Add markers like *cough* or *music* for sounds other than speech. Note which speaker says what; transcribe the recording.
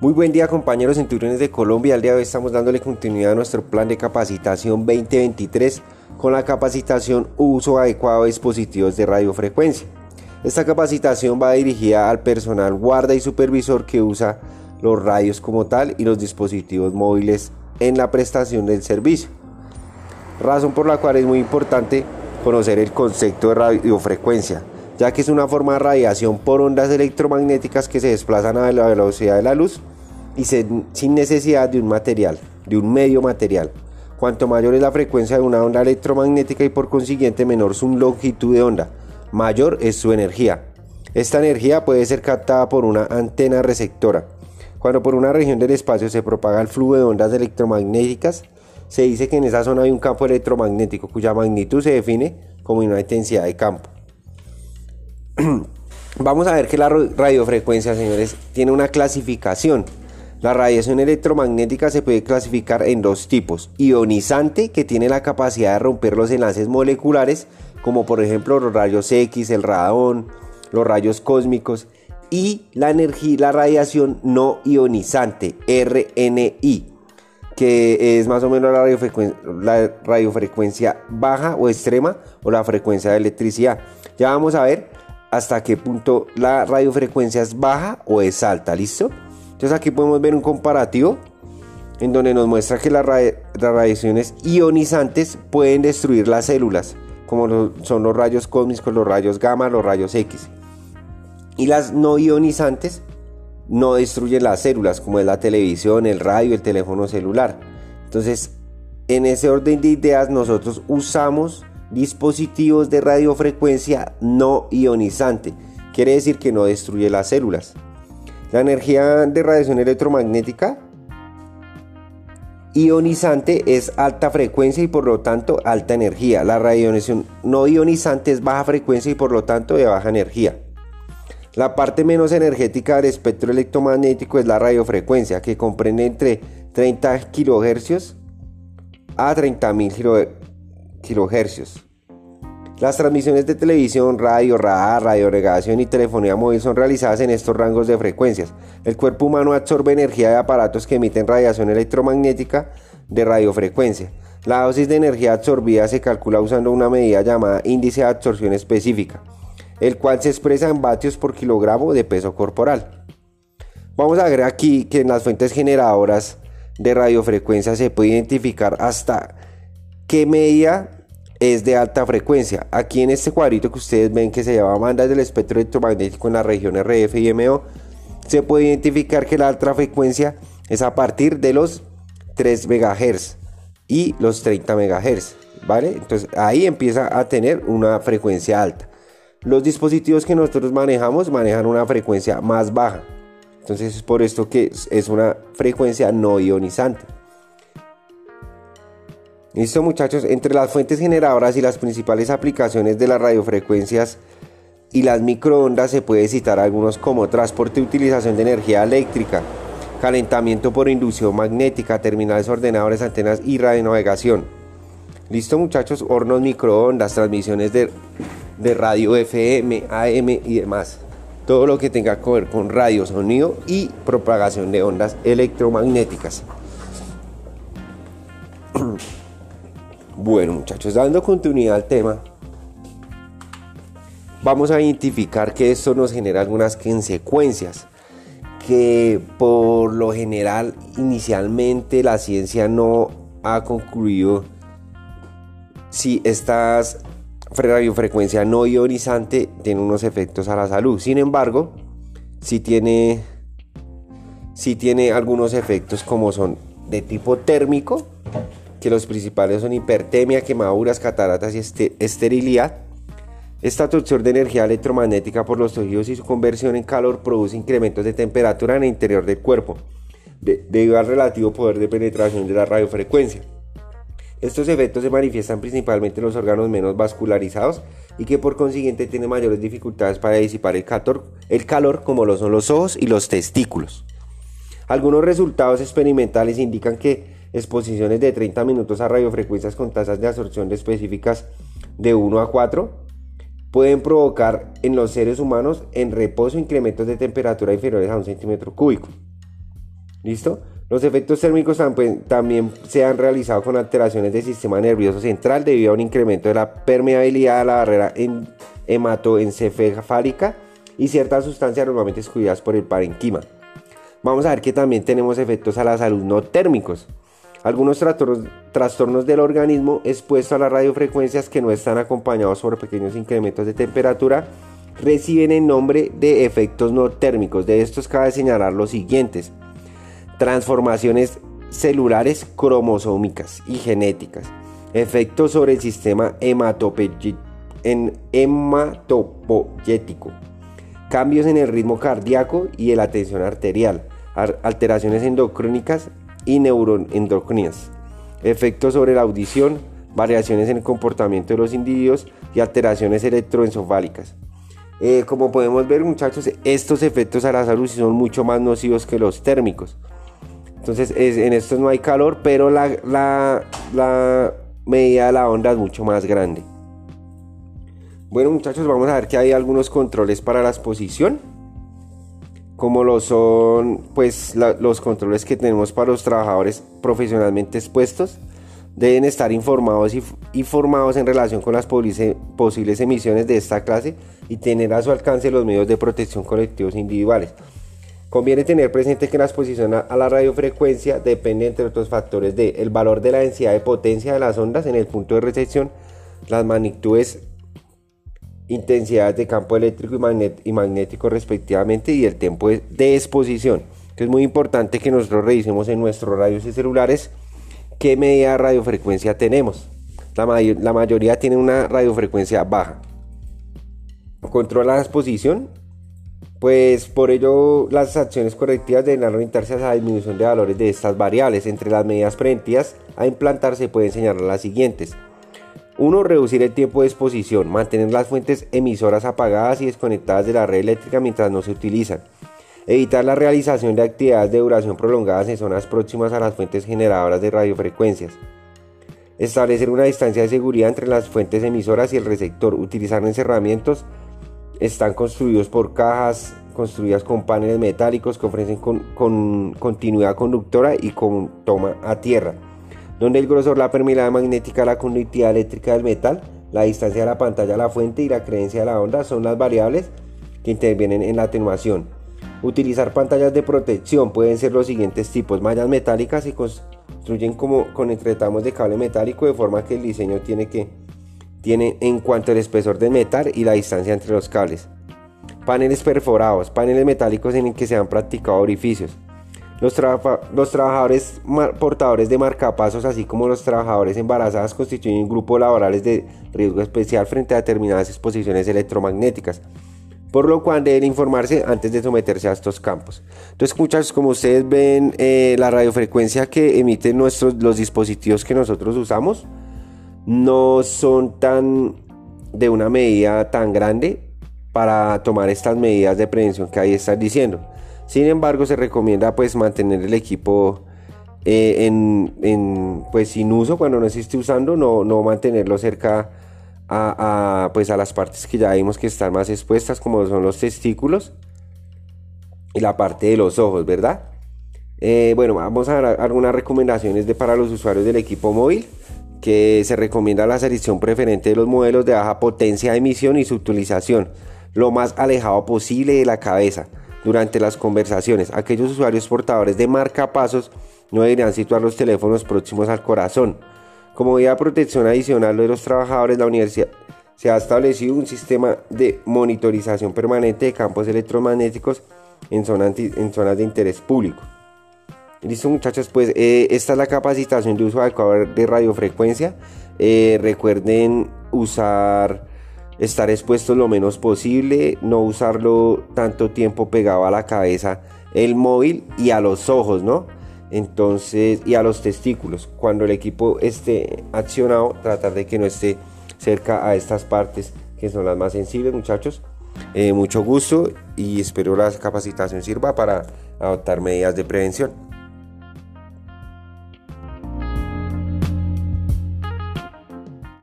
Speaker 1: Muy buen día compañeros centuriones de Colombia. Al día de hoy estamos dándole continuidad a nuestro plan de capacitación 2023 con la capacitación Uso adecuado de dispositivos de radiofrecuencia. Esta capacitación va dirigida al personal guarda y supervisor que usa los radios como tal y los dispositivos móviles en la prestación del servicio. Razón por la cual es muy importante conocer el concepto de radiofrecuencia, ya que es una forma de radiación por ondas electromagnéticas que se desplazan a la velocidad de la luz y sin necesidad de un material, de un medio material. Cuanto mayor es la frecuencia de una onda electromagnética y por consiguiente menor su longitud de onda, mayor es su energía. Esta energía puede ser captada por una antena receptora. Cuando por una región del espacio se propaga el flujo de ondas electromagnéticas, se dice que en esa zona hay un campo electromagnético cuya magnitud se define como una intensidad de campo. *clears throat* Vamos a ver que la radiofrecuencia, señores, tiene una clasificación. La radiación electromagnética se puede clasificar en dos tipos. Ionizante, que tiene la capacidad de romper los enlaces moleculares, como por ejemplo los rayos X, el radón, los rayos cósmicos. Y la energía, la radiación no ionizante, RNI, que es más o menos la radiofrecuencia, la radiofrecuencia baja o extrema o la frecuencia de electricidad. Ya vamos a ver hasta qué punto la radiofrecuencia es baja o es alta, ¿listo? Entonces aquí podemos ver un comparativo en donde nos muestra que las, radiaciones ionizantes pueden destruir las células, como son los rayos cósmicos, los rayos gamma, los rayos X. Y las no ionizantes no destruyen las células, como es la televisión, el radio, el teléfono celular. Entonces, en ese orden de ideas, nosotros usamos dispositivos de radiofrecuencia no ionizante. Quiere decir que no destruye las células. La energía de radiación electromagnética ionizante es alta frecuencia y por lo tanto alta energía. La radiación no ionizante es baja frecuencia y por lo tanto de baja energía. La parte menos energética del espectro electromagnético es la radiofrecuencia, que comprende entre 30 kHz a 30.000 kHz. Las transmisiones de televisión, radio, radar, radionavegación y telefonía móvil son realizadas en estos rangos de frecuencias. El cuerpo humano absorbe energía de aparatos que emiten radiación electromagnética de radiofrecuencia. La dosis de energía absorbida se calcula usando una medida llamada índice de absorción específica, el cual se expresa en vatios por kilogramo de peso corporal. Vamos a ver aquí que en las fuentes generadoras de radiofrecuencia se puede identificar hasta qué medida es de alta frecuencia. Aquí en este cuadrito que ustedes ven que se llama bandas del espectro electromagnético en la región RF y MO, se puede identificar que la alta frecuencia es a partir de los 3 MHz y los 30 MHz, ¿vale? Entonces ahí empieza a tener una frecuencia alta. Los dispositivos que nosotros manejamos manejan una frecuencia más baja. Entonces es por esto que es una frecuencia no ionizante. Listo muchachos, entre las fuentes generadoras y las principales aplicaciones de las radiofrecuencias y las microondas se puede citar algunos como transporte y utilización de energía eléctrica, calentamiento por inducción magnética, terminales ordenadores, antenas y radionavegación. Listo muchachos, hornos microondas, transmisiones de, de radio FM, AM y demás. Todo lo que tenga que ver con radio, sonido y propagación de ondas electromagnéticas. Bueno muchachos, dando continuidad al tema, vamos a identificar que esto nos genera algunas consecuencias que por lo general inicialmente la ciencia no ha concluido si esta radiofrecuencia no ionizante tiene unos efectos a la salud. Sin embargo, si tiene, si tiene algunos efectos como son de tipo térmico, que los principales son hipertemia, quemaduras, cataratas y este, esterilidad. Esta absorción de energía electromagnética por los tejidos y su conversión en calor produce incrementos de temperatura en el interior del cuerpo, debido al relativo poder de penetración de la radiofrecuencia. Estos efectos se manifiestan principalmente en los órganos menos vascularizados y que por consiguiente tienen mayores dificultades para disipar el el calor como lo son los ojos y los testículos. Algunos resultados experimentales indican que exposiciones de 30 minutos a radiofrecuencias con tasas de absorción específicas de 1 a 4 pueden provocar en los seres humanos en reposo incrementos de temperatura inferiores a un centímetro cúbico. ¿Listo? Los efectos térmicos también se han realizado con alteraciones del sistema nervioso central debido a un incremento de la permeabilidad a la barrera hematoencefálica y ciertas sustancias normalmente excluidas por el parenquima. Vamos a ver que también tenemos efectos a la salud no térmicos. Algunos trastornos del organismo expuestos a las radiofrecuencias que no están acompañados por pequeños incrementos de temperatura reciben el nombre de efectos no térmicos. De estos cabe señalar los siguientes. Transformaciones celulares cromosómicas y genéticas. Efectos sobre el sistema hematopoyético. Cambios en el ritmo cardíaco y en la tensión arterial. Alteraciones endocrínicas y neuroendocrinas. Efectos sobre la audición, variaciones en el comportamiento de los individuos y alteraciones electroencefálicas. Eh, como podemos ver muchachos, estos efectos a la salud son mucho más nocivos que los térmicos. Entonces en estos no hay calor, pero la, la medida de la onda es mucho más grande. Bueno muchachos, vamos a ver que hay algunos controles para la exposición como lo son pues los controles que tenemos para los trabajadores profesionalmente expuestos deben estar informados y informados en relación con las posibles emisiones de esta clase y tener a su alcance los medios de protección colectivos individuales. Conviene tener presente que la exposición a la radiofrecuencia depende entre otros factores de el valor de la densidad de potencia de las ondas en el punto de recepción, las magnitudes intensidades de campo eléctrico y, magnético respectivamente y el tiempo de, exposición. es muy importante que nosotros revisemos en nuestros radios y celulares qué medida de radiofrecuencia tenemos. La, mayoría tiene una radiofrecuencia baja. Controla la exposición. Pues por ello las acciones correctivas deben orientarse a la disminución de valores de estas variables. Entre las medidas preventivas a implantar se pueden señalar las siguientes. 1. Reducir el tiempo de exposición, mantener las fuentes emisoras apagadas y desconectadas de la red eléctrica mientras no se utilizan. Evitar la realización de actividades de duración prolongadas en zonas próximas a las fuentes generadoras de radiofrecuencias. Establecer una distancia de seguridad entre las fuentes emisoras y el receptor. Utilizar encerramientos. Están construidos por cajas construidas con paneles metálicos que ofrecen con continuidad conductora y con toma a tierra donde el grosor, la permeabilidad magnética, la conductividad eléctrica del metal, la distancia de la pantalla a la fuente y la creencia de la onda son las variables que intervienen en la atenuación. Utilizar pantallas de protección pueden ser los siguientes tipos, mallas metálicas y construyen como con entretamos de cable metálico de forma que el diseño tiene que tiene en cuanto al espesor del metal y la distancia entre los cables. Paneles perforados, paneles metálicos en el que se han practicado orificios. Los, trabajadores portadores de marcapasos, así como los trabajadores embarazadas, constituyen grupos laborales de riesgo especial frente a determinadas exposiciones electromagnéticas, por lo cual deben informarse antes de someterse a estos campos. Entonces, muchachos, como ustedes ven, eh, la radiofrecuencia que emiten nuestros, los dispositivos que nosotros usamos no son tan de una medida tan grande para tomar estas medidas de prevención que ahí están diciendo. Sin embargo, se recomienda pues mantener el equipo eh, en, pues sin uso cuando no se esté usando, no, no mantenerlo cerca a, pues a las partes que ya vimos que están más expuestas, como son los testículos y la parte de los ojos, ¿verdad? Eh, bueno, vamos a dar algunas recomendaciones de, para los usuarios del equipo móvil que se recomienda la selección preferente de los modelos de baja potencia de emisión y su utilización lo más alejado posible de la cabeza durante las conversaciones. Aquellos usuarios portadores de marcapasos no deberían situar los teléfonos próximos al corazón. Como medida de protección adicional de los trabajadores, la universidad se ha establecido un sistema de monitorización permanente de campos electromagnéticos en, zonas, de interés público. Listo muchachos, pues eh, esta es la capacitación de uso adecuado de radiofrecuencia. Eh, recuerden usar estar expuesto lo menos posible, no usarlo tanto tiempo pegado a la cabeza, el móvil y a los ojos, ¿no? Entonces, y a los testículos. Cuando el equipo esté accionado, tratar de que no esté cerca a estas partes que son las más sensibles, muchachos. Eh, mucho gusto y espero la capacitación sirva para adoptar medidas de prevención.